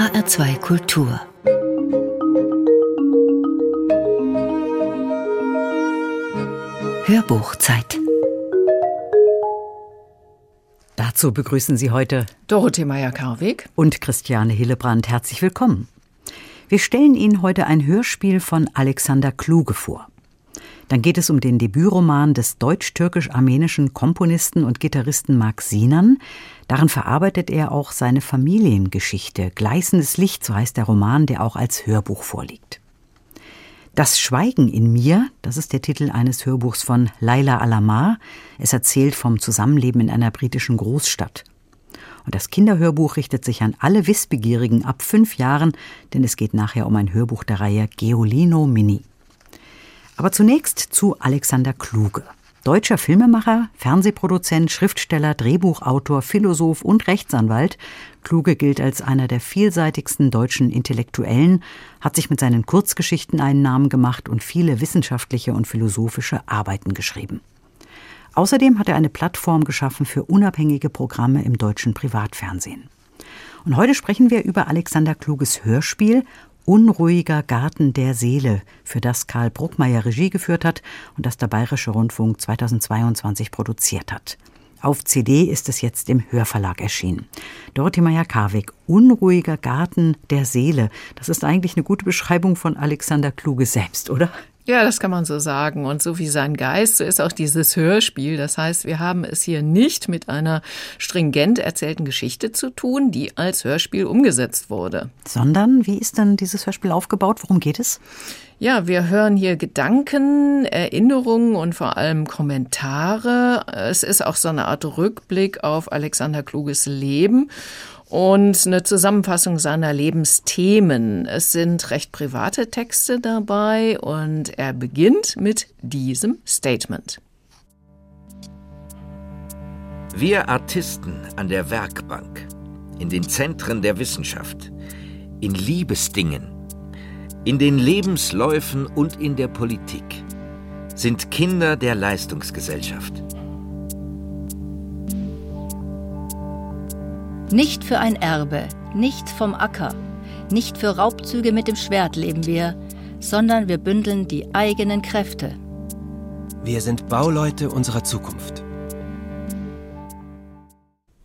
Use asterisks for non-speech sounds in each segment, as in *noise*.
HR2 Kultur Hörbuchzeit Dazu begrüßen Sie heute Dorothee Meyer-Karweg und Christiane Hillebrand. Herzlich willkommen. Wir stellen Ihnen heute ein Hörspiel von Alexander Kluge vor. Dann geht es um den Debütroman des deutsch-türkisch-armenischen Komponisten und Gitarristen Marc Sinan. Darin verarbeitet er auch seine Familiengeschichte. Gleißendes Licht, so heißt der Roman, der auch als Hörbuch vorliegt. Das Schweigen in mir, das ist der Titel eines Hörbuchs von Laila Alamar. Es erzählt vom Zusammenleben in einer britischen Großstadt. Und das Kinderhörbuch richtet sich an alle Wissbegierigen ab fünf Jahren, denn es geht nachher um ein Hörbuch der Reihe Geolino Mini. Aber zunächst zu Alexander Kluge. Deutscher Filmemacher, Fernsehproduzent, Schriftsteller, Drehbuchautor, Philosoph und Rechtsanwalt. Kluge gilt als einer der vielseitigsten deutschen Intellektuellen, hat sich mit seinen Kurzgeschichten einen Namen gemacht und viele wissenschaftliche und philosophische Arbeiten geschrieben. Außerdem hat er eine Plattform geschaffen für unabhängige Programme im deutschen Privatfernsehen. Und heute sprechen wir über Alexander Kluges Hörspiel Unruhiger Garten der Seele, für das Karl Bruckmeier Regie geführt hat und das der Bayerische Rundfunk 2022 produziert hat. Auf CD ist es jetzt im Hörverlag erschienen. Dorothee Meyer-Karwig, Unruhiger Garten der Seele. Das ist eigentlich eine gute Beschreibung von Alexander Kluge selbst, oder? Ja, das kann man so sagen. Und so wie sein Geist, so ist auch dieses Hörspiel. Das heißt, wir haben es hier nicht mit einer stringent erzählten Geschichte zu tun, die als Hörspiel umgesetzt wurde. Sondern, wie ist denn dieses Hörspiel aufgebaut? Worum geht es? Ja, wir hören hier Gedanken, Erinnerungen und vor allem Kommentare. Es ist auch so eine Art Rückblick auf Alexander Kluges Leben und eine Zusammenfassung seiner Lebensthemen. Es sind recht private Texte dabei und er beginnt mit diesem Statement. Wir Artisten an der Werkbank, in den Zentren der Wissenschaft, in Liebesdingen, in den Lebensläufen und in der Politik sind Kinder der Leistungsgesellschaft. Nicht für ein Erbe, nicht vom Acker, nicht für Raubzüge mit dem Schwert leben wir, sondern wir bündeln die eigenen Kräfte. Wir sind Bauleute unserer Zukunft.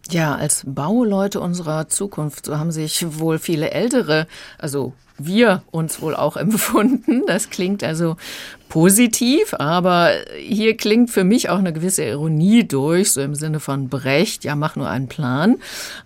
Ja, als Bauleute unserer Zukunft, so haben sich wohl viele Ältere, also wir uns wohl auch *laughs* empfunden. Das klingt also positiv, aber hier klingt für mich auch eine gewisse Ironie durch, so im Sinne von Brecht, ja, mach nur einen Plan.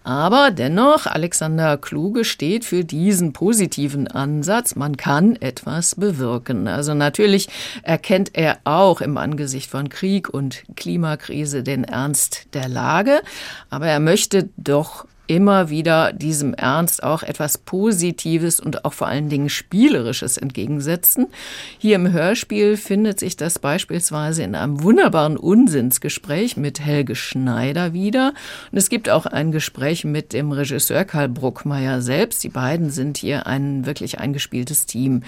Aber dennoch, Alexander Kluge steht für diesen positiven Ansatz, man kann etwas bewirken. Also natürlich erkennt er auch im Angesicht von Krieg und Klimakrise den Ernst der Lage, aber er möchte doch immer wieder diesem Ernst auch etwas Positives und auch vor allen Dingen Spielerisches entgegensetzen. Hier im Hörspiel findet sich das beispielsweise in einem wunderbaren Unsinnsgespräch mit Helge Schneider wieder. Und es gibt auch ein Gespräch mit dem Regisseur Karl Bruckmeier selbst. Die beiden sind hier ein wirklich eingespieltes Team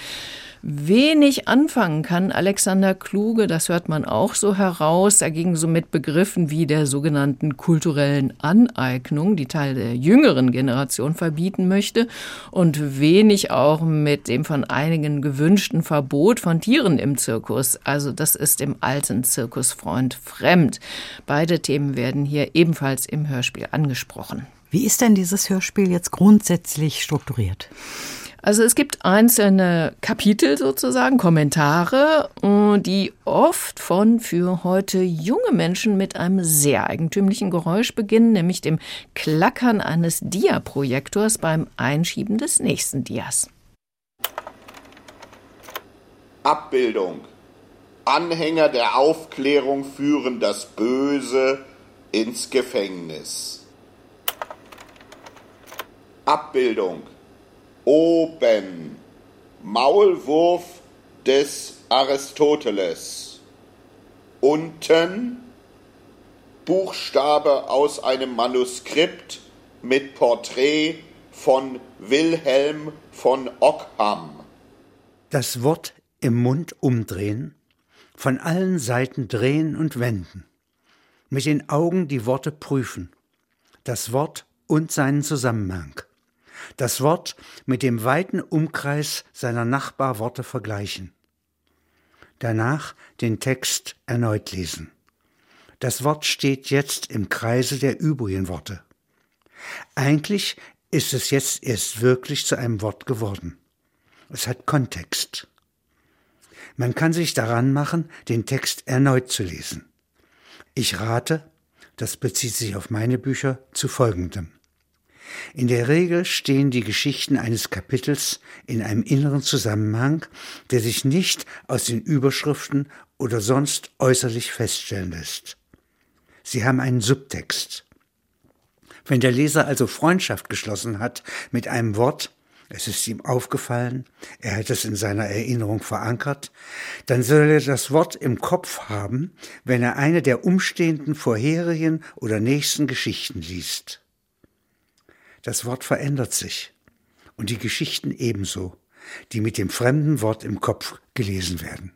wenig anfangen kann. Alexander Kluge, das hört man auch so heraus, dagegen so mit Begriffen wie der sogenannten kulturellen Aneignung, die Teil der jüngeren Generation verbieten möchte, und wenig auch mit dem von einigen gewünschten Verbot von Tieren im Zirkus. Also das ist dem alten Zirkusfreund fremd. Beide Themen werden hier ebenfalls im Hörspiel angesprochen. Wie ist denn dieses Hörspiel jetzt grundsätzlich strukturiert? Also es gibt einzelne Kapitel sozusagen, Kommentare, äh, die oft von für heute junge Menschen mit einem sehr eigentümlichen Geräusch beginnen, nämlich dem Klackern eines Diaprojektors beim Einschieben des nächsten Dias. Abbildung. Anhänger der Aufklärung führen das Böse ins Gefängnis. Abbildung oben. Maulwurf des Aristoteles, unten. Buchstabe aus einem Manuskript mit Porträt von Wilhelm von Ockham. Das Wort im Mund umdrehen, von allen Seiten drehen und wenden, mit den Augen die Worte prüfen, das Wort und seinen Zusammenhang das Wort mit dem weiten Umkreis seiner Nachbarworte vergleichen. Danach den Text erneut lesen. Das Wort steht jetzt im Kreise der übrigen Worte. Eigentlich ist es jetzt erst wirklich zu einem Wort geworden. Es hat Kontext. Man kann sich daran machen, den Text erneut zu lesen. Ich rate, das bezieht sich auf meine Bücher, zu folgendem. In der Regel stehen die Geschichten eines Kapitels in einem inneren Zusammenhang, der sich nicht aus den Überschriften oder sonst äußerlich feststellen lässt. Sie haben einen Subtext. Wenn der Leser also Freundschaft geschlossen hat mit einem Wort, es ist ihm aufgefallen, er hat es in seiner Erinnerung verankert, dann soll er das Wort im Kopf haben, wenn er eine der umstehenden vorherigen oder nächsten Geschichten liest. Das Wort verändert sich und die Geschichten ebenso, die mit dem fremden Wort im Kopf gelesen werden.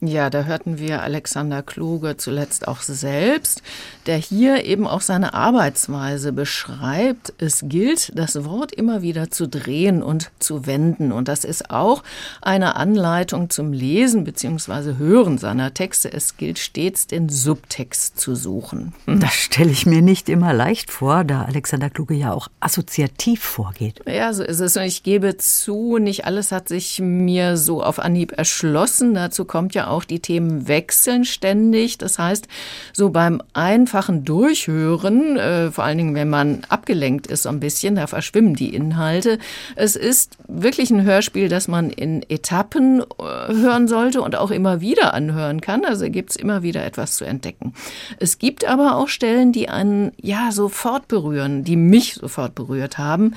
Ja, da hörten wir Alexander Kluge zuletzt auch selbst, der hier eben auch seine Arbeitsweise beschreibt. Es gilt, das Wort immer wieder zu drehen und zu wenden. Und das ist auch eine Anleitung zum Lesen bzw. Hören seiner Texte. Es gilt stets, den Subtext zu suchen. Das stelle ich mir nicht immer leicht vor, da Alexander Kluge ja auch assoziativ vorgeht. Ja, so ist es. Und ich gebe zu, nicht alles hat sich mir so auf Anhieb erschlossen. Dazu kommt ja auch die Themen wechseln ständig. Das heißt, so beim einfachen Durchhören, äh, vor allen Dingen, wenn man abgelenkt ist so ein bisschen, da verschwimmen die Inhalte. Es ist wirklich ein Hörspiel, das man in Etappen äh, hören sollte und auch immer wieder anhören kann. Also gibt es immer wieder etwas zu entdecken. Es gibt aber auch Stellen, die einen ja sofort berühren, die mich sofort berührt haben.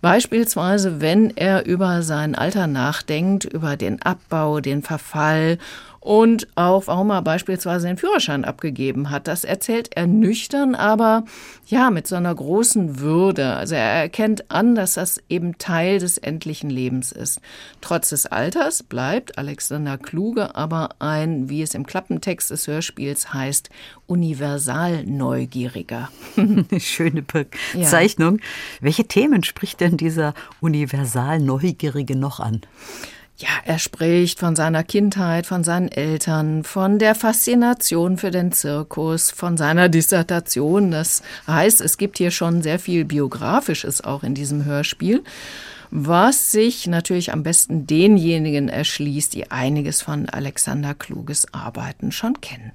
Beispielsweise, wenn er über sein Alter nachdenkt, über den Abbau, den Verfall und auch, warum er beispielsweise den Führerschein abgegeben hat. Das erzählt er nüchtern, aber ja, mit so einer großen Würde. Also er erkennt an, dass das eben Teil des endlichen Lebens ist. Trotz des Alters bleibt Alexander Kluge aber ein, wie es im Klappentext des Hörspiels heißt, universal Neugieriger. *laughs* Schöne Bezeichnung. Ja. Welche Themen spricht denn dieser universal Neugierige noch an? Ja, er spricht von seiner Kindheit, von seinen Eltern, von der Faszination für den Zirkus, von seiner Dissertation. Das heißt, es gibt hier schon sehr viel Biografisches auch in diesem Hörspiel, was sich natürlich am besten denjenigen erschließt, die einiges von Alexander Kluges Arbeiten schon kennen.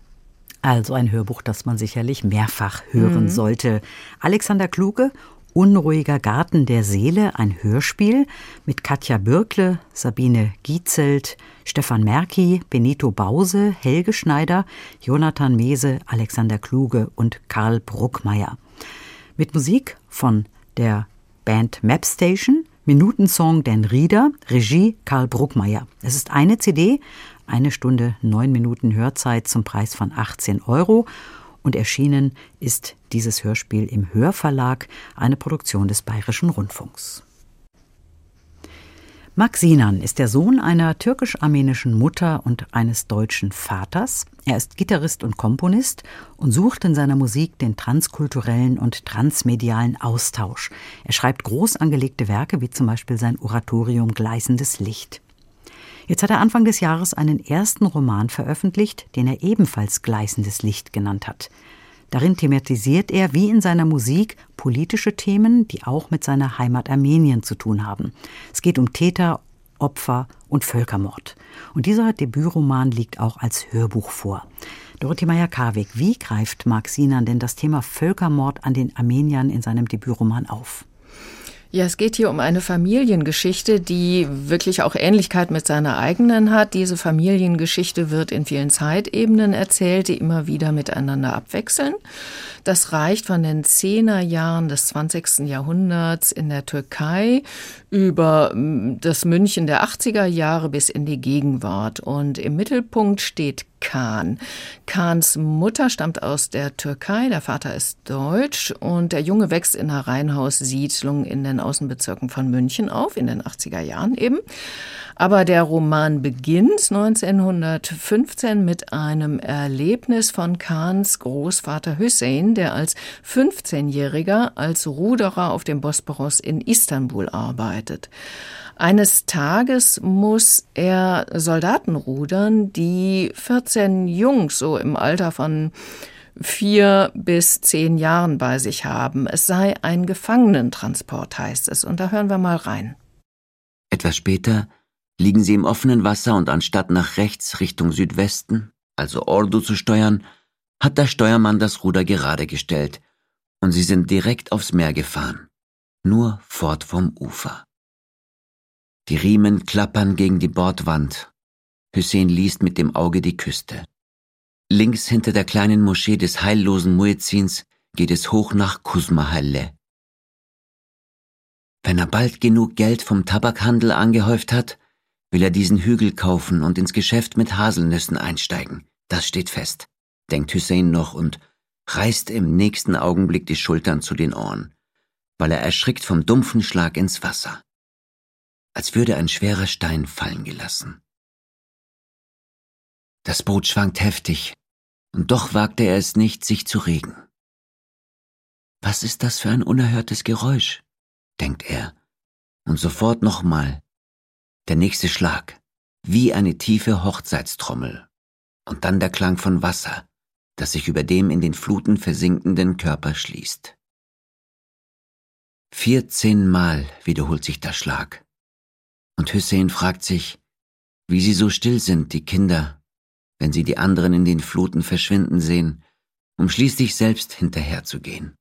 Also ein Hörbuch, das man sicherlich mehrfach hören mhm. sollte. Alexander Kluge Unruhiger Garten der Seele, ein Hörspiel mit Katja Bürkle, Sabine Gietzelt, Stefan Merki, Benito Bause, Helge Schneider, Jonathan Mese, Alexander Kluge und Karl Bruckmeier. Mit Musik von der Band Mapstation, Minutensong Dan Rieder, Regie Karl Bruckmeier. Es ist eine CD, eine Stunde neun Minuten Hörzeit zum Preis von 18 Euro und erschienen ist dieses Hörspiel im Hörverlag, eine Produktion des Bayerischen Rundfunks. Max Sinan ist der Sohn einer türkisch-armenischen Mutter und eines deutschen Vaters. Er ist Gitarrist und Komponist und sucht in seiner Musik den transkulturellen und transmedialen Austausch. Er schreibt groß angelegte Werke wie zum Beispiel sein Oratorium Gleißendes Licht. Jetzt hat er Anfang des Jahres einen ersten Roman veröffentlicht, den er ebenfalls Gleißendes Licht genannt hat. Darin thematisiert er, wie in seiner Musik, politische Themen, die auch mit seiner Heimat Armenien zu tun haben. Es geht um Täter, Opfer und Völkermord. Und dieser Debütroman liegt auch als Hörbuch vor. Dorothee Meyer-Karwig, wie greift Mark Sinan denn das Thema Völkermord an den Armeniern in seinem Debütroman auf? Ja, es geht hier um eine Familiengeschichte, die wirklich auch Ähnlichkeit mit seiner eigenen hat. Diese Familiengeschichte wird in vielen Zeitebenen erzählt, die immer wieder miteinander abwechseln. Das reicht von den Zehnerjahren des 20. Jahrhunderts in der Türkei über mm, das München der 80er Jahre bis in die Gegenwart. Und im Mittelpunkt steht Kahn. Kahns Mutter stammt aus der Türkei, der Vater ist deutsch und der Junge wächst in einer Reihenhaussiedlung in den Außenbezirken von München auf, in den 80er Jahren eben. Aber der Roman beginnt 1915 mit einem Erlebnis von Kahns Großvater Hüseyin, der als 15-Jähriger als Ruderer auf dem Bosporus in Istanbul arbeitet. Eines Tages muss er Soldaten rudern, die 14 Jungs so im Alter von vier bis zehn Jahren bei sich haben. Es sei ein Gefangenentransport, heißt es. Und da hören wir mal rein. Etwas später liegen sie im offenen Wasser und anstatt nach rechts Richtung Südwesten, also Ordu zu steuern, hat der Steuermann das Ruder gerade gestellt und sie sind direkt aufs Meer gefahren, nur fort vom Ufer. Die Riemen klappern gegen die Bordwand. Hussein liest mit dem Auge die Küste. Links hinter der kleinen Moschee des heillosen Muezzins geht es hoch nach Kusmahalle. Wenn er bald genug Geld vom Tabakhandel angehäuft hat, will er diesen Hügel kaufen und ins Geschäft mit Haselnüssen einsteigen. Das steht fest, denkt Hussein noch und reißt im nächsten Augenblick die Schultern zu den Ohren, weil er erschrickt vom dumpfen Schlag ins Wasser als würde ein schwerer Stein fallen gelassen. Das Boot schwankt heftig, und doch wagte er es nicht, sich zu regen. Was ist das für ein unerhörtes Geräusch? denkt er, und sofort nochmal. Der nächste Schlag, wie eine tiefe Hochzeitstrommel, und dann der Klang von Wasser, das sich über dem in den Fluten versinkenden Körper schließt. Vierzehnmal wiederholt sich der Schlag, und Hussein fragt sich, wie sie so still sind, die Kinder, wenn sie die anderen in den Fluten verschwinden sehen, um schließlich selbst hinterherzugehen.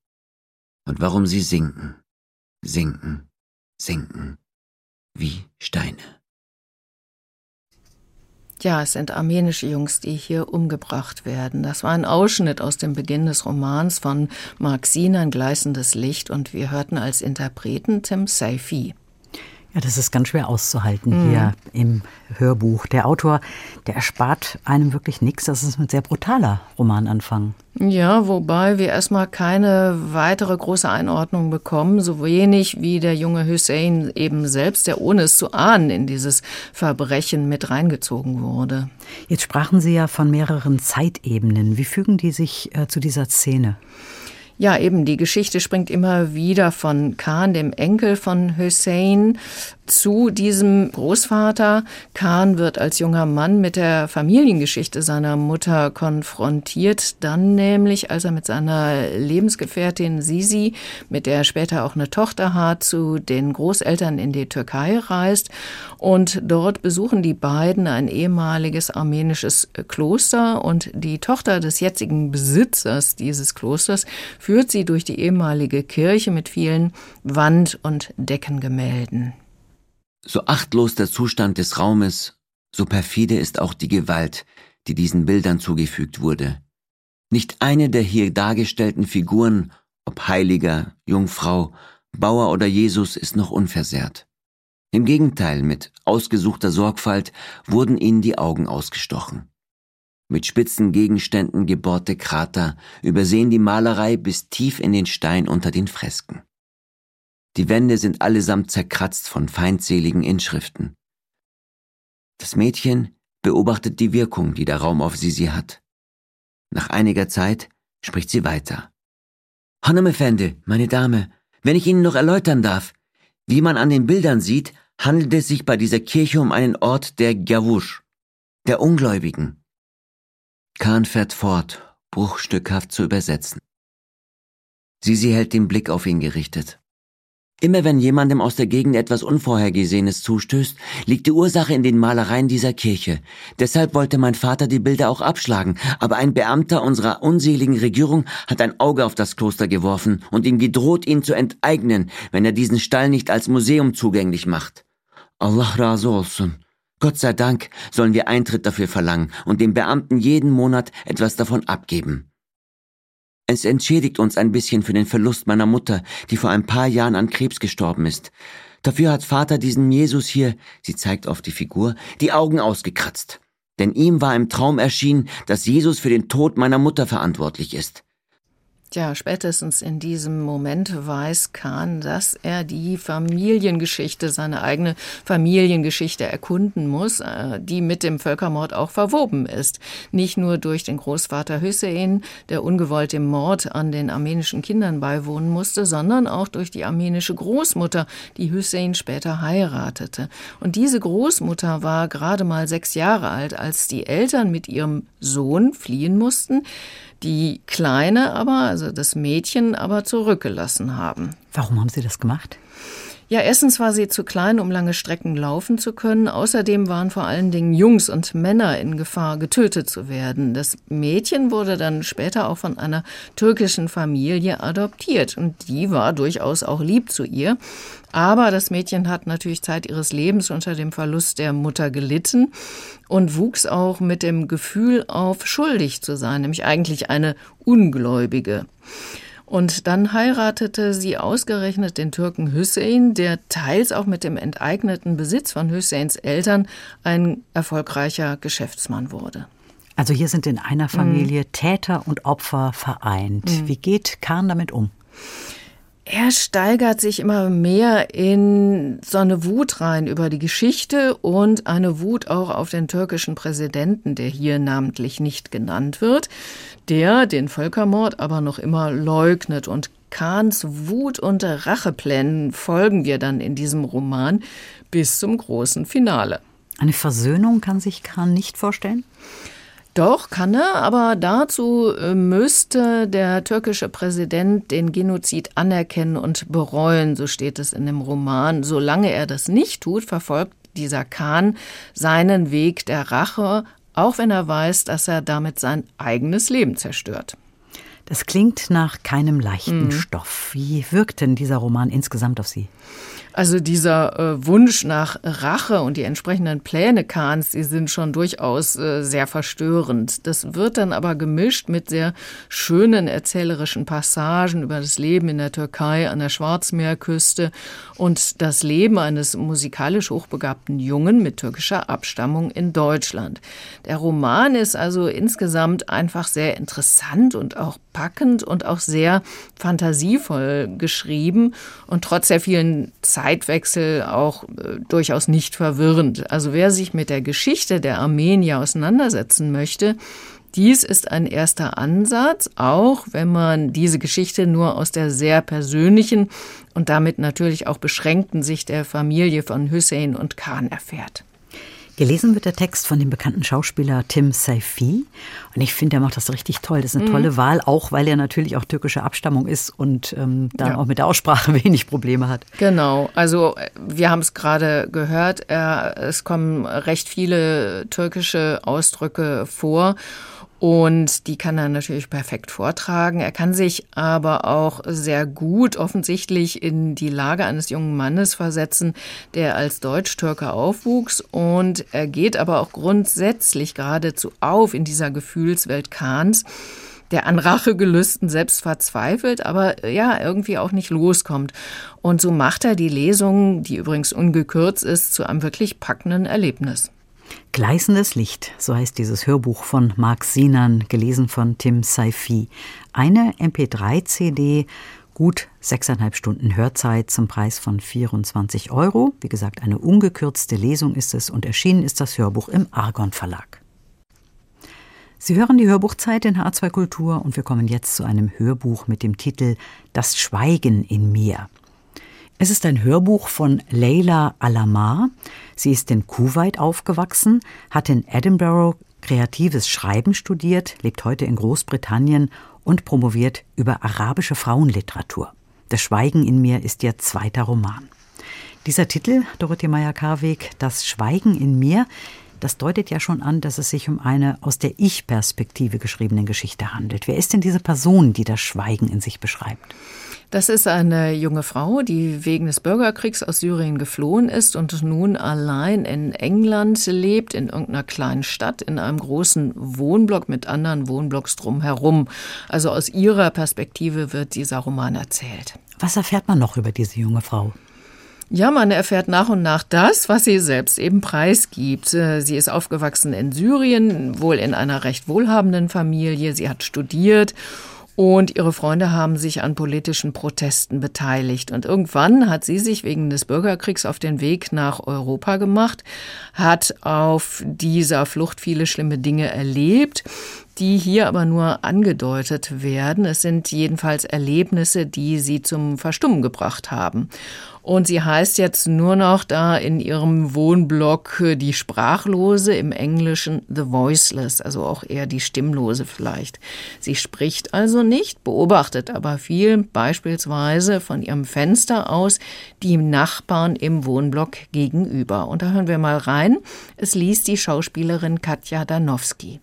Und warum sie sinken, sinken, sinken, wie Steine. Ja, es sind armenische Jungs, die hier umgebracht werden. Das war ein Ausschnitt aus dem Beginn des Romans von Mark Sinan, Gleißendes Licht, und wir hörten als Interpreten Tim Saifi. Ja, das ist ganz schwer auszuhalten mhm. hier im Hörbuch. Der Autor, der erspart einem wirklich nichts. Das ist ein sehr brutaler Romananfang. Ja, wobei wir erstmal keine weitere große Einordnung bekommen, so wenig wie der junge Hussein eben selbst, der ohne es zu ahnen in dieses Verbrechen mit reingezogen wurde. Jetzt sprachen Sie ja von mehreren Zeitebenen. Wie fügen die sich äh, zu dieser Szene? Ja, eben, die Geschichte springt immer wieder von Khan, dem Enkel von Hussein, zu diesem Großvater. Khan wird als junger Mann mit der Familiengeschichte seiner Mutter konfrontiert, dann nämlich, als er mit seiner Lebensgefährtin Sisi, mit der er später auch eine Tochter hat, zu den Großeltern in die Türkei reist. Und dort besuchen die beiden ein ehemaliges armenisches Kloster und die Tochter des jetzigen Besitzers dieses Klosters führt sie durch die ehemalige Kirche mit vielen Wand- und Deckengemälden. So achtlos der Zustand des Raumes, so perfide ist auch die Gewalt, die diesen Bildern zugefügt wurde. Nicht eine der hier dargestellten Figuren, ob Heiliger, Jungfrau, Bauer oder Jesus, ist noch unversehrt. Im Gegenteil, mit ausgesuchter Sorgfalt wurden ihnen die Augen ausgestochen. Mit spitzen Gegenständen gebohrte Krater übersehen die Malerei bis tief in den Stein unter den Fresken. Die Wände sind allesamt zerkratzt von feindseligen Inschriften. Das Mädchen beobachtet die Wirkung, die der Raum auf Sisi hat. Nach einiger Zeit spricht sie weiter. Hanım Efendi, meine Dame, wenn ich Ihnen noch erläutern darf, wie man an den Bildern sieht, handelt es sich bei dieser Kirche um einen Ort der Gawusch, der Ungläubigen. Kahn fährt fort, bruchstückhaft zu übersetzen. Sisi hält den Blick auf ihn gerichtet. Immer wenn jemandem aus der Gegend etwas Unvorhergesehenes zustößt, liegt die Ursache in den Malereien dieser Kirche. Deshalb wollte mein Vater die Bilder auch abschlagen, aber ein Beamter unserer unseligen Regierung hat ein Auge auf das Kloster geworfen und ihm gedroht, ihn zu enteignen, wenn er diesen Stall nicht als Museum zugänglich macht. Allah razı olsun. Gott sei Dank sollen wir Eintritt dafür verlangen und dem Beamten jeden Monat etwas davon abgeben. Es entschädigt uns ein bisschen für den Verlust meiner Mutter, die vor ein paar Jahren an Krebs gestorben ist. Dafür hat Vater diesen Jesus hier, sie zeigt auf die Figur, die Augen ausgekratzt. denn ihm war im Traum erschienen, dass Jesus für den Tod meiner Mutter verantwortlich ist. Ja, spätestens in diesem Moment weiß Kahn, dass er die Familiengeschichte, seine eigene Familiengeschichte erkunden muss, äh, die mit dem Völkermord auch verwoben ist. Nicht nur durch den Großvater Hüssein, der ungewollt dem Mord an den armenischen Kindern beiwohnen musste, sondern auch durch die armenische Großmutter, die Hüssein später heiratete. Und diese Großmutter war gerade mal sechs Jahre alt, als die Eltern mit ihrem Sohn fliehen mussten die Kleine aber, also das Mädchen, aber zurückgelassen haben. Warum haben Sie das gemacht? Ja, erstens war sie zu klein, um lange Strecken laufen zu können. Außerdem waren vor allen Dingen Jungs und Männer in Gefahr, getötet zu werden. Das Mädchen wurde dann später auch von einer türkischen Familie adoptiert und die war durchaus auch lieb zu ihr. Aber das Mädchen hat natürlich Zeit ihres Lebens unter dem Verlust der Mutter gelitten und wuchs auch mit dem Gefühl auf, schuldig zu sein, nämlich eigentlich eine Ungläubige. Und dann heiratete sie ausgerechnet den Türken Hüseyin, der teils auch mit dem enteigneten Besitz von Hüseyns Eltern ein erfolgreicher Geschäftsmann wurde. Also hier sind in einer Familie mhm. Täter und Opfer vereint. Mhm. Wie geht Kahn damit um? er steigert sich immer mehr in so eine Wut rein über die Geschichte und eine Wut auch auf den türkischen Präsidenten, der hier namentlich nicht genannt wird, der den Völkermord aber noch immer leugnet. Und Kahns Wut und Racheplänen folgen wir dann in diesem Roman bis zum großen Finale. Eine Versöhnung kann sich Kahn nicht vorstellen? Doch, kann er, aber dazu äh, müsste der türkische Präsident den Genozid anerkennen und bereuen, so steht es in dem Roman. Solange er das nicht tut, verfolgt dieser Khan seinen Weg der Rache, auch wenn er weiß, dass er damit sein eigenes Leben zerstört. Das klingt nach keinem leichten mhm. Stoff. Wie wirkt denn dieser Roman insgesamt auf Sie? Also dieser äh, Wunsch nach Rache und die entsprechenden Pläne Kahns, die sind schon durchaus äh, sehr verstörend. Das wird dann aber gemischt mit sehr schönen erzählerischen Passagen über das Leben in der Türkei an der Schwarzmeerküste und das Leben eines musikalisch hochbegabten Jungen mit türkischer Abstammung in Deutschland. Der Roman ist also insgesamt einfach sehr interessant und auch packend und auch sehr fantasievoll geschrieben und trotz der vielen Zeitwechsel auch äh, durchaus nicht verwirrend. Also wer sich mit der Geschichte der Armenier auseinandersetzen möchte, dies ist ein erster Ansatz, auch wenn man diese Geschichte nur aus der sehr persönlichen und damit natürlich auch beschränkten Sicht der Familie von Hussein und Khan erfährt. Gelesen wird der Text von dem bekannten Schauspieler Tim Saifi. Und ich finde, er macht das richtig toll. Das ist eine mhm. tolle Wahl, auch weil er natürlich auch türkische Abstammung ist und ähm, dann ja. auch mit der Aussprache *laughs* wenig Probleme hat. Genau. Also wir haben es gerade gehört. Er, es kommen recht viele türkische Ausdrücke vor. Und die kann er natürlich perfekt vortragen. Er kann sich aber auch sehr gut offensichtlich in die Lage eines jungen Mannes versetzen, der als Deutsch-Türke aufwuchs. Und er geht aber auch grundsätzlich geradezu auf in dieser Gefühlswelt Kahns der an Rachegelüsten selbst verzweifelt, aber ja, irgendwie auch nicht loskommt. Und so macht er die Lesung, die übrigens ungekürzt ist, zu einem wirklich packenden Erlebnis. Gleißendes Licht, so heißt dieses Hörbuch von Marc Sinan, gelesen von Tim Saifi. Eine MP3-CD, gut sechseinhalb Stunden Hörzeit zum Preis von 24 Euro. Wie gesagt, eine ungekürzte Lesung ist es und erschienen ist das Hörbuch im Argon Verlag. Sie hören die Hörbuchzeit in H2 Kultur und wir kommen jetzt zu einem Hörbuch mit dem Titel Das Schweigen in mir. Es ist ein Hörbuch von Leila Alamar. Sie ist in Kuwait aufgewachsen, hat in Edinburgh kreatives Schreiben studiert, lebt heute in Großbritannien und promoviert über arabische Frauenliteratur. Das Schweigen in mir ist ihr zweiter Roman. Dieser Titel, Dorothee Meyer-Karweg, Das Schweigen in mir, das deutet ja schon an, dass es sich um eine aus der Ich-Perspektive geschriebene Geschichte handelt. Wer ist denn diese Person, die das Schweigen in sich beschreibt? Das ist eine junge Frau, die wegen des Bürgerkriegs aus Syrien geflohen ist und nun allein in England lebt, in irgendeiner kleinen Stadt, in einem großen Wohnblock mit anderen Wohnblocks drumherum. Also aus ihrer Perspektive wird dieser Roman erzählt. Was erfährt man noch über diese junge Frau? Ja, man erfährt nach und nach das, was sie selbst eben preisgibt. Äh, sie ist aufgewachsen in Syrien, wohl in einer recht wohlhabenden Familie. Sie hat studiert und ihre Freunde haben sich an politischen Protesten beteiligt. Und irgendwann hat sie sich wegen des Bürgerkriegs auf den Weg nach Europa gemacht, hat auf dieser Flucht viele schlimme Dinge erlebt die hier aber nur angedeutet werden. Es sind jedenfalls Erlebnisse, die sie zum Verstummen gebracht haben. Und sie heißt jetzt nur noch da in ihrem Wohnblock äh, die Sprachlose, im Englischen The Voiceless, also auch eher die Stimmlose vielleicht. Sie spricht also nicht, beobachtet aber viel, beispielsweise von ihrem Fenster aus die Nachbarn im Wohnblock gegenüber. Und da hören wir mal rein. Es liest die Schauspielerin Katja Danowski.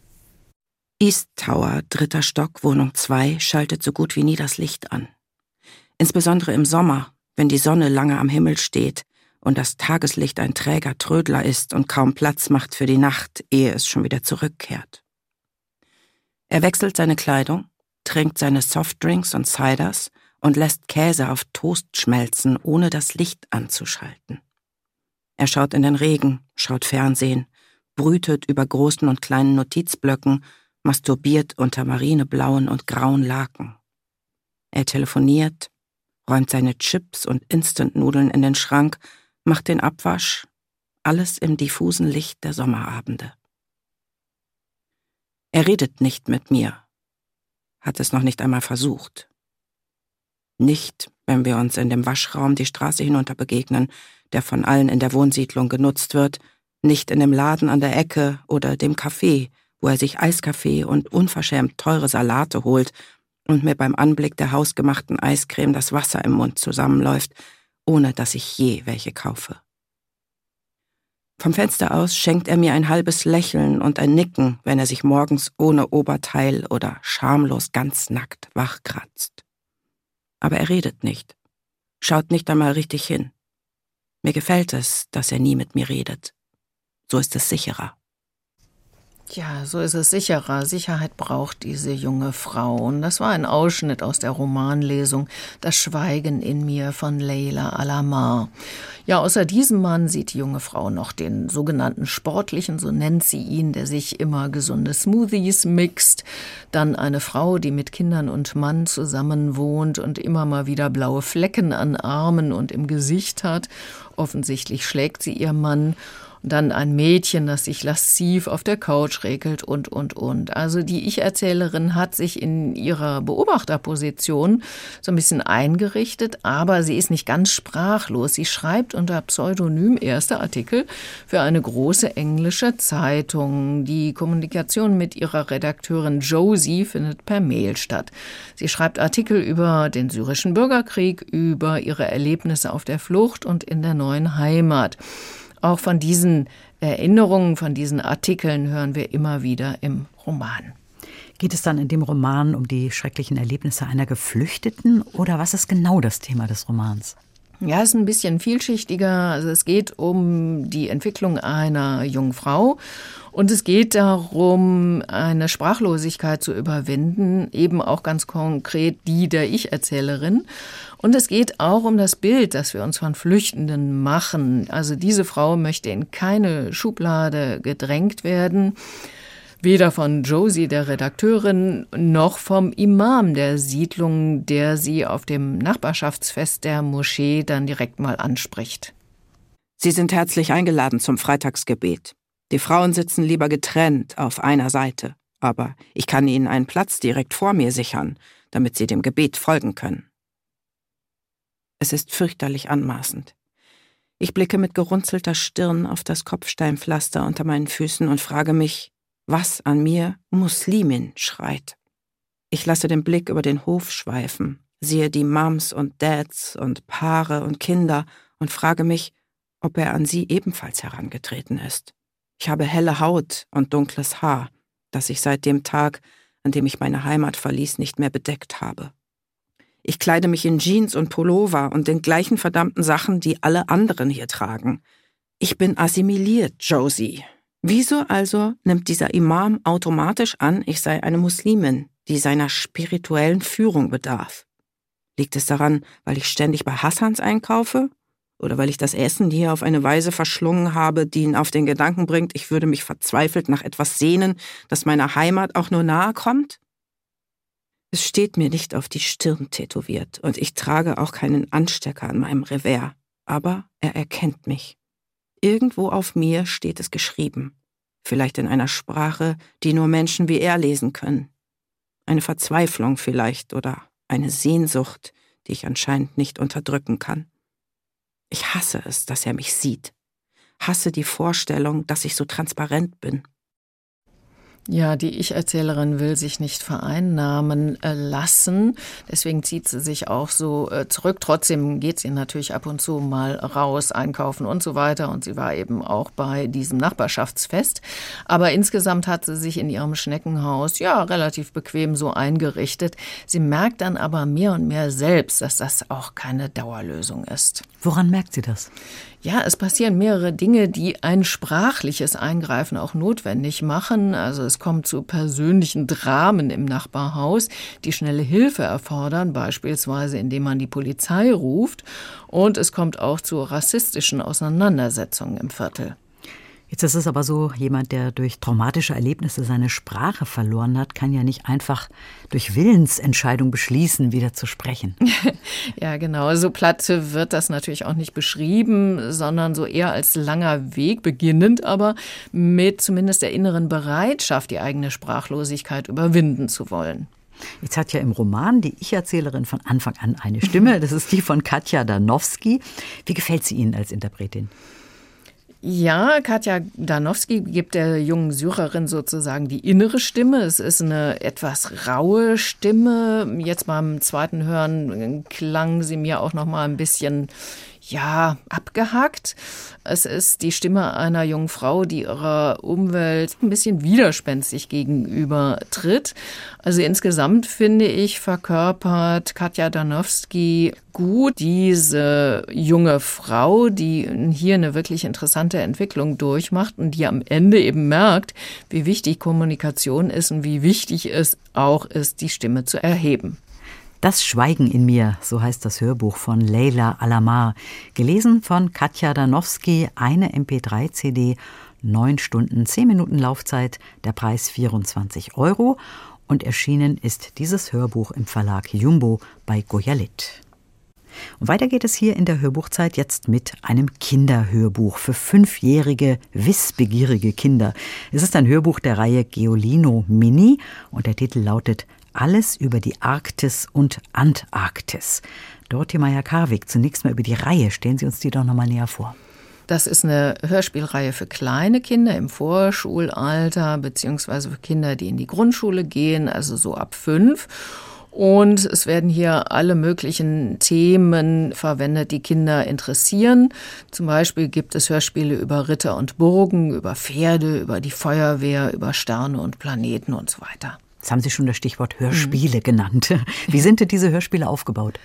East Tower, dritter Stock, Wohnung 2, schaltet so gut wie nie das Licht an. Insbesondere im Sommer, wenn die Sonne lange am Himmel steht und das Tageslicht ein träger Trödler ist und kaum Platz macht für die Nacht, ehe es schon wieder zurückkehrt. Er wechselt seine Kleidung, trinkt seine Softdrinks und Ciders und lässt Käse auf Toast schmelzen, ohne das Licht anzuschalten. Er schaut in den Regen, schaut Fernsehen, brütet über großen und kleinen Notizblöcken, masturbiert unter marineblauen und grauen Laken. Er telefoniert, räumt seine Chips und Instant-Nudeln in den Schrank, macht den Abwasch, alles im diffusen Licht der Sommerabende. Er redet nicht mit mir, hat es noch nicht einmal versucht. Nicht, wenn wir uns in dem Waschraum die Straße hinunter begegnen, der von allen in der Wohnsiedlung genutzt wird, nicht in dem Laden an der Ecke oder dem Café, wo er sich Eiskaffee und unverschämt teure Salate holt und mir beim Anblick der hausgemachten Eiscreme das Wasser im Mund zusammenläuft, ohne dass ich je welche kaufe. Vom Fenster aus schenkt er mir ein halbes Lächeln und ein Nicken, wenn er sich morgens ohne Oberteil oder schamlos ganz nackt wachkratzt. Aber er redet nicht, schaut nicht einmal richtig hin. Mir gefällt es, dass er nie mit mir redet. So ist es sicherer. Ja, so ist es sicherer. Sicherheit braucht diese junge Frau. Und das war ein Ausschnitt aus der Romanlesung Das Schweigen in mir von Leila Alamar. Ja, außer diesem Mann sieht die junge Frau noch den sogenannten Sportlichen, so nennt sie ihn, der sich immer gesunde Smoothies mixt. Dann eine Frau, die mit Kindern und Mann zusammen wohnt und immer mal wieder blaue Flecken an Armen und im Gesicht hat. Offensichtlich schlägt sie ihr Mann und dann ein Mädchen, das sich lassiv auf der Couch regelt und, und, und. Also die Ich-Erzählerin hat sich in ihrer Beobachterposition so ein bisschen eingerichtet, aber sie ist nicht ganz sprachlos. Sie schreibt unter Pseudonym erste Artikel für eine große englische Zeitung. Die Kommunikation mit ihrer Redakteurin Josie findet per Mail statt. Sie schreibt Artikel über den syrischen Bürgerkrieg, über ihre Erlebnisse auf der Flucht und in der neuen Heimat. Auch von diesen Erinnerungen, von diesen Artikeln hören wir immer wieder im Roman. Geht es dann in dem Roman um die schrecklichen Erlebnisse einer Geflüchteten oder was ist genau das Thema des Romans? Ja, es ist ein bisschen vielschichtiger. Also es geht um die Entwicklung einer jungen Frau und es geht darum, eine Sprachlosigkeit zu überwinden, eben auch ganz konkret die der Ich-Erzählerin. Und es geht auch um das Bild, das wir uns von Flüchtenden machen. Also diese Frau möchte in keine Schublade gedrängt werden weder von Josie, der Redakteurin, noch vom Imam der Siedlung, der sie auf dem Nachbarschaftsfest der Moschee dann direkt mal anspricht. Sie sind herzlich eingeladen zum Freitagsgebet. Die Frauen sitzen lieber getrennt auf einer Seite, aber ich kann ihnen einen Platz direkt vor mir sichern, damit sie dem Gebet folgen können. Es ist fürchterlich anmaßend. Ich blicke mit gerunzelter Stirn auf das Kopfsteinpflaster unter meinen Füßen und frage mich, was an mir Muslimin schreit. Ich lasse den Blick über den Hof schweifen, sehe die Mums und Dads und Paare und Kinder und frage mich, ob er an sie ebenfalls herangetreten ist. Ich habe helle Haut und dunkles Haar, das ich seit dem Tag, an dem ich meine Heimat verließ, nicht mehr bedeckt habe. Ich kleide mich in Jeans und Pullover und den gleichen verdammten Sachen, die alle anderen hier tragen. Ich bin assimiliert, Josie. Wieso also nimmt dieser Imam automatisch an, ich sei eine Muslimin, die seiner spirituellen Führung bedarf? Liegt es daran, weil ich ständig bei Hassans einkaufe? oder weil ich das Essen hier auf eine Weise verschlungen habe, die ihn auf den Gedanken bringt, ich würde mich verzweifelt nach etwas sehnen, das meiner Heimat auch nur nahe kommt? Es steht mir nicht auf die Stirn tätowiert und ich trage auch keinen Anstecker an meinem Revers, aber er erkennt mich. Irgendwo auf mir steht es geschrieben, vielleicht in einer Sprache, die nur Menschen wie er lesen können. Eine Verzweiflung vielleicht oder eine Sehnsucht, die ich anscheinend nicht unterdrücken kann. Ich hasse es, dass er mich sieht, hasse die Vorstellung, dass ich so transparent bin. Ja, die Ich-Erzählerin will sich nicht vereinnahmen äh, lassen. Deswegen zieht sie sich auch so äh, zurück. Trotzdem geht sie natürlich ab und zu mal raus, einkaufen und so weiter. Und sie war eben auch bei diesem Nachbarschaftsfest. Aber insgesamt hat sie sich in ihrem Schneckenhaus ja relativ bequem so eingerichtet. Sie merkt dann aber mehr und mehr selbst, dass das auch keine Dauerlösung ist. Woran merkt sie das? Ja, es passieren mehrere Dinge, die ein sprachliches Eingreifen auch notwendig machen. Also es kommt zu persönlichen Dramen im Nachbarhaus, die schnelle Hilfe erfordern, beispielsweise indem man die Polizei ruft. Und es kommt auch zu rassistischen Auseinandersetzungen im Viertel. Jetzt ist es aber so, jemand, der durch traumatische Erlebnisse seine Sprache verloren hat, kann ja nicht einfach durch Willensentscheidung beschließen, wieder zu sprechen. *laughs* ja, genau. So platt wird das natürlich auch nicht beschrieben, sondern so eher als langer Weg, beginnend aber mit zumindest der inneren Bereitschaft, die eigene Sprachlosigkeit überwinden zu wollen. Jetzt hat ja im Roman die Ich-Erzählerin von Anfang an eine Stimme. *laughs* Das ist die von Katja Danowski. Wie gefällt sie Ihnen als Interpretin? Ja, Katja Danowski gibt der jungen Syrerin sozusagen die innere Stimme. Es ist eine etwas raue Stimme. Jetzt beim zweiten Hören klang sie mir auch noch mal ein bisschen ja, abgehackt. Es ist die Stimme einer jungen Frau, die ihrer Umwelt ein bisschen widerspenstig gegenüber tritt. Also insgesamt finde ich, verkörpert Katja Danowski gut diese junge Frau, die hier eine wirklich interessante Entwicklung durchmacht und die am Ende eben merkt, wie wichtig Kommunikation ist und wie wichtig es auch ist, die Stimme zu erheben. Das Schweigen in mir, so heißt das Hörbuch von Leila Alamar, gelesen von Katja Danowski, eine MP3-CD, neun Stunden, zehn Minuten Laufzeit, der Preis 24 Euro und erschienen ist dieses Hörbuch im Verlag Jumbo bei Goyalit. Und weiter geht es hier in der Hörbuchzeit jetzt mit einem Kinderhörbuch für fünfjährige, wissbegierige Kinder. Es ist ein Hörbuch der Reihe Geolino Mini und der Titel lautet alles über die Arktis und Antarktis. Dorothee Meyer-Karwig, zunächst mal über die Reihe. Stellen Sie uns die doch noch mal näher vor. Das ist eine Hörspielreihe für kleine Kinder im Vorschulalter, beziehungsweise für Kinder, die in die Grundschule gehen, also so ab fünf. Und es werden hier alle möglichen Themen verwendet, die Kinder interessieren. Zum Beispiel gibt es Hörspiele über Ritter und Burgen, über Pferde, über die Feuerwehr, über Sterne und Planeten und so weiter. Jetzt haben Sie schon das Stichwort Hörspiele mhm. genannt. *laughs* Wie sind denn diese Hörspiele aufgebaut?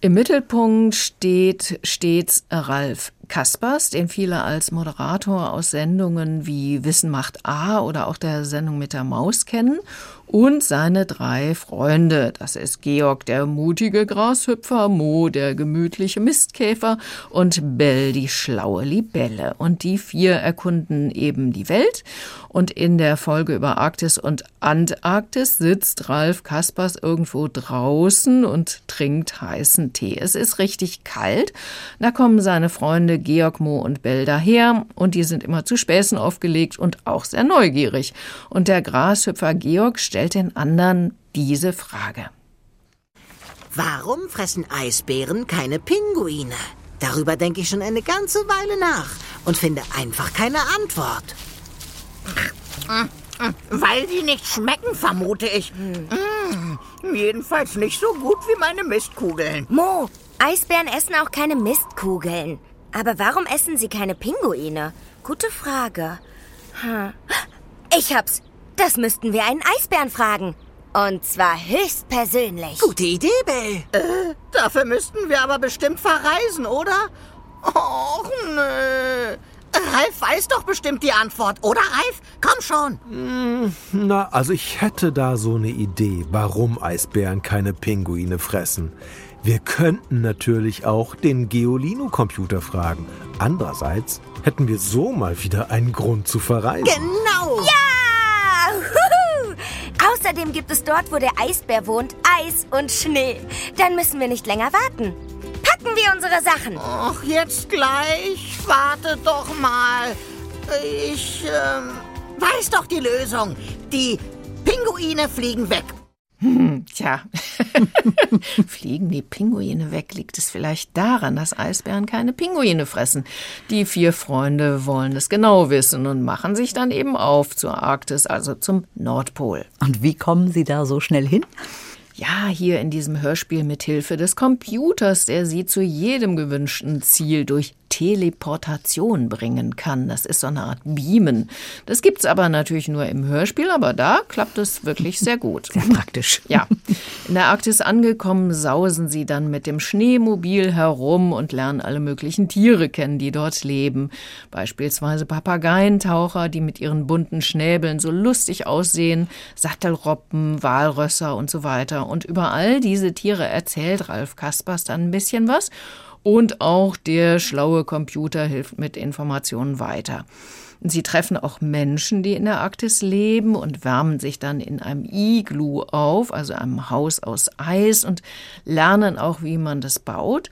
Im Mittelpunkt steht stets Ralf Kaspers, den viele als Moderator aus Sendungen wie Wissen macht A oder auch der Sendung mit der Maus kennen und seine drei Freunde. Das ist Georg der mutige Grashüpfer, Mo der gemütliche Mistkäfer und Bell die schlaue Libelle. Und die vier erkunden eben die Welt. Und in der Folge über Arktis und Antarktis sitzt Ralf Kaspers irgendwo draußen und trinkt heißen Tee. Es ist richtig kalt. Da kommen seine Freunde Georg, Mo und Bell daher und die sind immer zu Späßen aufgelegt und auch sehr neugierig. Und der Grashüpfer Georg stellt stellt den anderen diese Frage. Warum fressen Eisbären keine Pinguine? Darüber denke ich schon eine ganze Weile nach und finde einfach keine Antwort. Weil sie nicht schmecken, vermute ich. Hm. Jedenfalls nicht so gut wie meine Mistkugeln. Mo, Eisbären essen auch keine Mistkugeln. Aber warum essen sie keine Pinguine? Gute Frage. Hm. Ich hab's. Das müssten wir einen Eisbären fragen. Und zwar höchstpersönlich. Gute Idee, Bell. Äh, dafür müssten wir aber bestimmt verreisen, oder? Och, nö. Ralf weiß doch bestimmt die Antwort, oder Ralf? Komm schon. Hm, na, also ich hätte da so eine Idee, warum Eisbären keine Pinguine fressen. Wir könnten natürlich auch den Geolino-Computer fragen. Andererseits hätten wir so mal wieder einen Grund zu verreisen. Genau! Ja! Außerdem gibt es dort, wo der Eisbär wohnt, Eis und Schnee. Dann müssen wir nicht länger warten. Packen wir unsere Sachen. Ach, jetzt gleich. Warte doch mal. Ich ähm, weiß doch die Lösung. Die Pinguine fliegen weg. Hm, tja, *laughs* fliegen die Pinguine weg? Liegt es vielleicht daran, dass Eisbären keine Pinguine fressen? Die vier Freunde wollen es genau wissen und machen sich dann eben auf zur Arktis, also zum Nordpol. Und wie kommen Sie da so schnell hin? Ja, hier in diesem Hörspiel mit Hilfe des Computers, der Sie zu jedem gewünschten Ziel durch Teleportation bringen kann. Das ist so eine Art Beamen. Das gibt's aber natürlich nur im Hörspiel, aber da klappt es wirklich sehr gut. *laughs* Sehr praktisch. Ja. In der Arktis angekommen, sausen sie dann mit dem Schneemobil herum und lernen alle möglichen Tiere kennen, die dort leben. Beispielsweise Papageientaucher, die mit ihren bunten Schnäbeln so lustig aussehen, Sattelroppen, Walrösser und so weiter. Und über all diese Tiere erzählt Ralf Kaspers dann ein bisschen was und auch der schlaue Computer hilft mit Informationen weiter. Sie treffen auch Menschen, die in der Arktis leben und wärmen sich dann in einem Iglu auf, also einem Haus aus Eis und lernen auch, wie man das baut.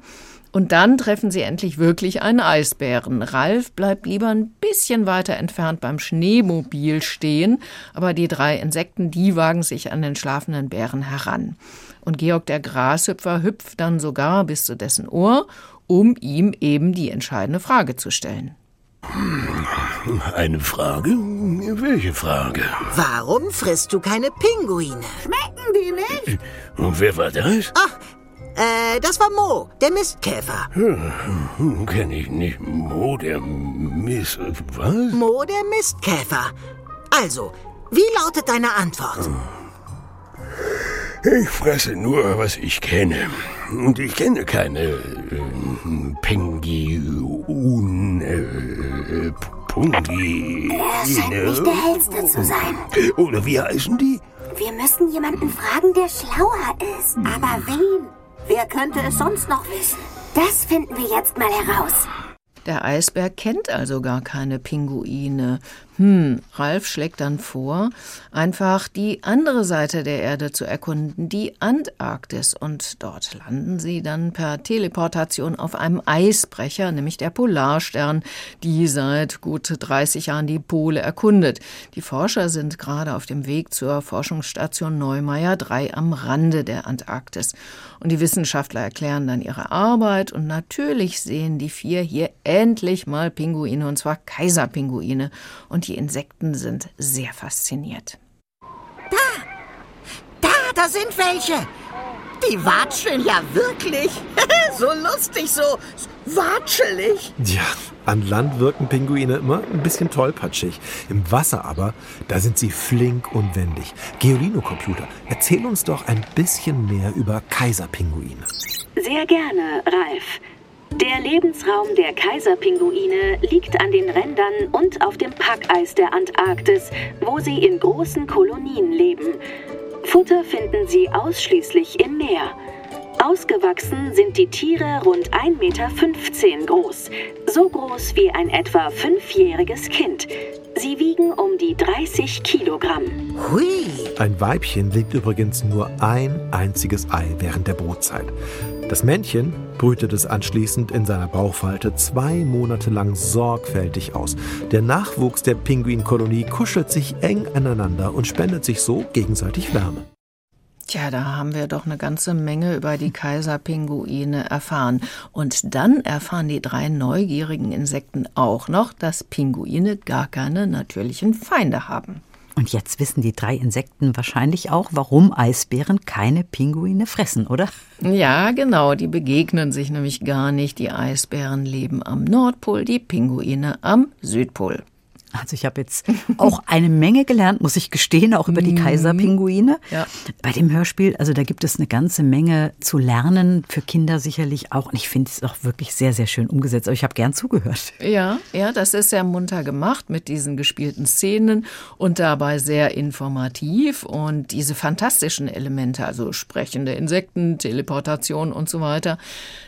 Und dann treffen sie endlich wirklich einen Eisbären. Ralf bleibt lieber ein bisschen weiter entfernt beim Schneemobil stehen, aber die drei Insekten, die wagen sich an den schlafenden Bären heran. Und Georg der Grashüpfer hüpft dann sogar bis zu dessen Ohr, um ihm eben die entscheidende Frage zu stellen. Eine Frage? Welche Frage? Warum frisst du keine Pinguine? Schmecken die nicht? Und wer war das? Ach, äh, das war Mo, der Mistkäfer. Hm, Kenn ich nicht. Mo, der Mist... Was? Mo, der Mistkäfer. Also, wie lautet deine Antwort? Ich fresse nur, was ich kenne. Und ich kenne keine äh, Pengiun... Äh, Pungi... Er scheint nicht der Hellste zu sein. Oder wie heißen die? Wir müssen jemanden fragen, der schlauer ist. Aber wen? Wer könnte es sonst noch wissen? Das finden wir jetzt mal heraus. Der Eisbär kennt also gar keine Pinguine. Hm, Ralf schlägt dann vor, einfach die andere Seite der Erde zu erkunden, die Antarktis. Und dort landen sie dann per Teleportation auf einem Eisbrecher, nämlich der Polarstern, die seit gut 30 Jahren die Pole erkundet. Die Forscher sind gerade auf dem Weg zur Forschungsstation Neumeier 3 am Rande der Antarktis. Und die Wissenschaftler erklären dann ihre Arbeit und natürlich sehen die vier hier endlich mal Pinguine, und zwar Kaiserpinguine. Und die Insekten sind sehr fasziniert. Da! Da, da sind welche! Die watscheln ja wirklich. *laughs* so lustig, so watschelig. Ja, an Land wirken Pinguine immer ein bisschen tollpatschig. Im Wasser aber, da sind sie flink und wendig. Geolino-Computer, erzähl uns doch ein bisschen mehr über Kaiserpinguine. Sehr gerne, Ralf. Der Lebensraum der Kaiserpinguine liegt an den Rändern und auf dem Packeis der Antarktis, wo sie in großen Kolonien leben. Futter finden sie ausschließlich im Meer. Ausgewachsen sind die Tiere rund 1,15 Meter groß, so groß wie ein etwa fünfjähriges Kind. Sie wiegen um die 30 Kilogramm. Hui! Ein Weibchen legt übrigens nur ein einziges Ei während der Brutzeit. Das Männchen brütet es anschließend in seiner Bauchfalte zwei Monate lang sorgfältig aus. Der Nachwuchs der Pinguinkolonie kuschelt sich eng aneinander und spendet sich so gegenseitig Wärme. Tja, da haben wir doch eine ganze Menge über die Kaiserpinguine erfahren. Und dann erfahren die drei neugierigen Insekten auch noch, dass Pinguine gar keine natürlichen Feinde haben. Und jetzt wissen die drei Insekten wahrscheinlich auch, warum Eisbären keine Pinguine fressen, oder? Ja, genau, die begegnen sich nämlich gar nicht. Die Eisbären leben am Nordpol, die Pinguine am Südpol. Also ich habe jetzt auch eine Menge gelernt, muss ich gestehen, auch über die Mhm. Kaiserpinguine. Ja. Bei dem Hörspiel, also da gibt es eine ganze Menge zu lernen, für Kinder sicherlich auch. Und ich finde es auch wirklich sehr, sehr schön umgesetzt. Aber ich habe gern zugehört. Ja, ja, das ist sehr munter gemacht mit diesen gespielten Szenen und dabei sehr informativ und diese fantastischen Elemente, also sprechende Insekten, Teleportation und so weiter.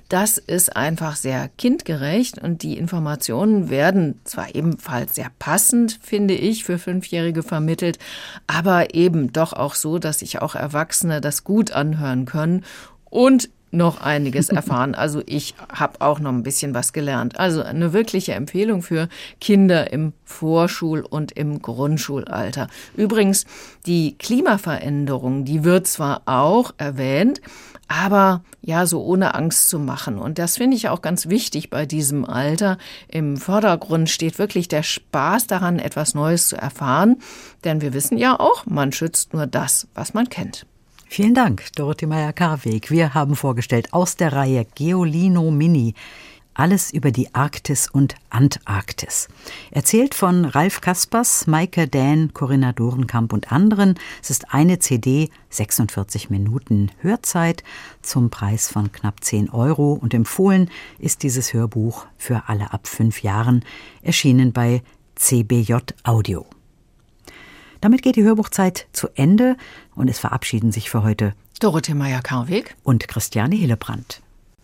Das ist einfach sehr kindgerecht und die Informationen werden zwar ebenfalls sehr passend, finde ich, für Fünfjährige vermittelt, aber eben doch auch so, dass sich auch Erwachsene das gut anhören können und noch einiges *laughs* erfahren. Also ich habe auch noch ein bisschen was gelernt. Also eine wirkliche Empfehlung für Kinder im Vorschul- und im Grundschulalter. Übrigens, die Klimaveränderung, die wird zwar auch erwähnt, aber ja, so ohne Angst zu machen. Und das finde ich auch ganz wichtig bei diesem Alter. Im Vordergrund steht wirklich der Spaß daran, etwas Neues zu erfahren. Denn wir wissen ja auch, man schützt nur das, was man kennt. Vielen Dank, Dorothee Meyer-Karweg. Wir haben vorgestellt aus der Reihe Geolino Mini alles über die Arktis und Antarktis. Erzählt von Ralf Kaspers, Maike Dähn, Corinna Dorenkamp und anderen. Es ist eine CD, 46 Minuten Hörzeit zum Preis von knapp 10 Euro und empfohlen ist dieses Hörbuch für alle ab fünf Jahren, erschienen bei CBJ Audio. Damit geht die Hörbuchzeit zu Ende und es verabschieden sich für heute Dorothee Meyer-Karweg und Christiane Hillebrand.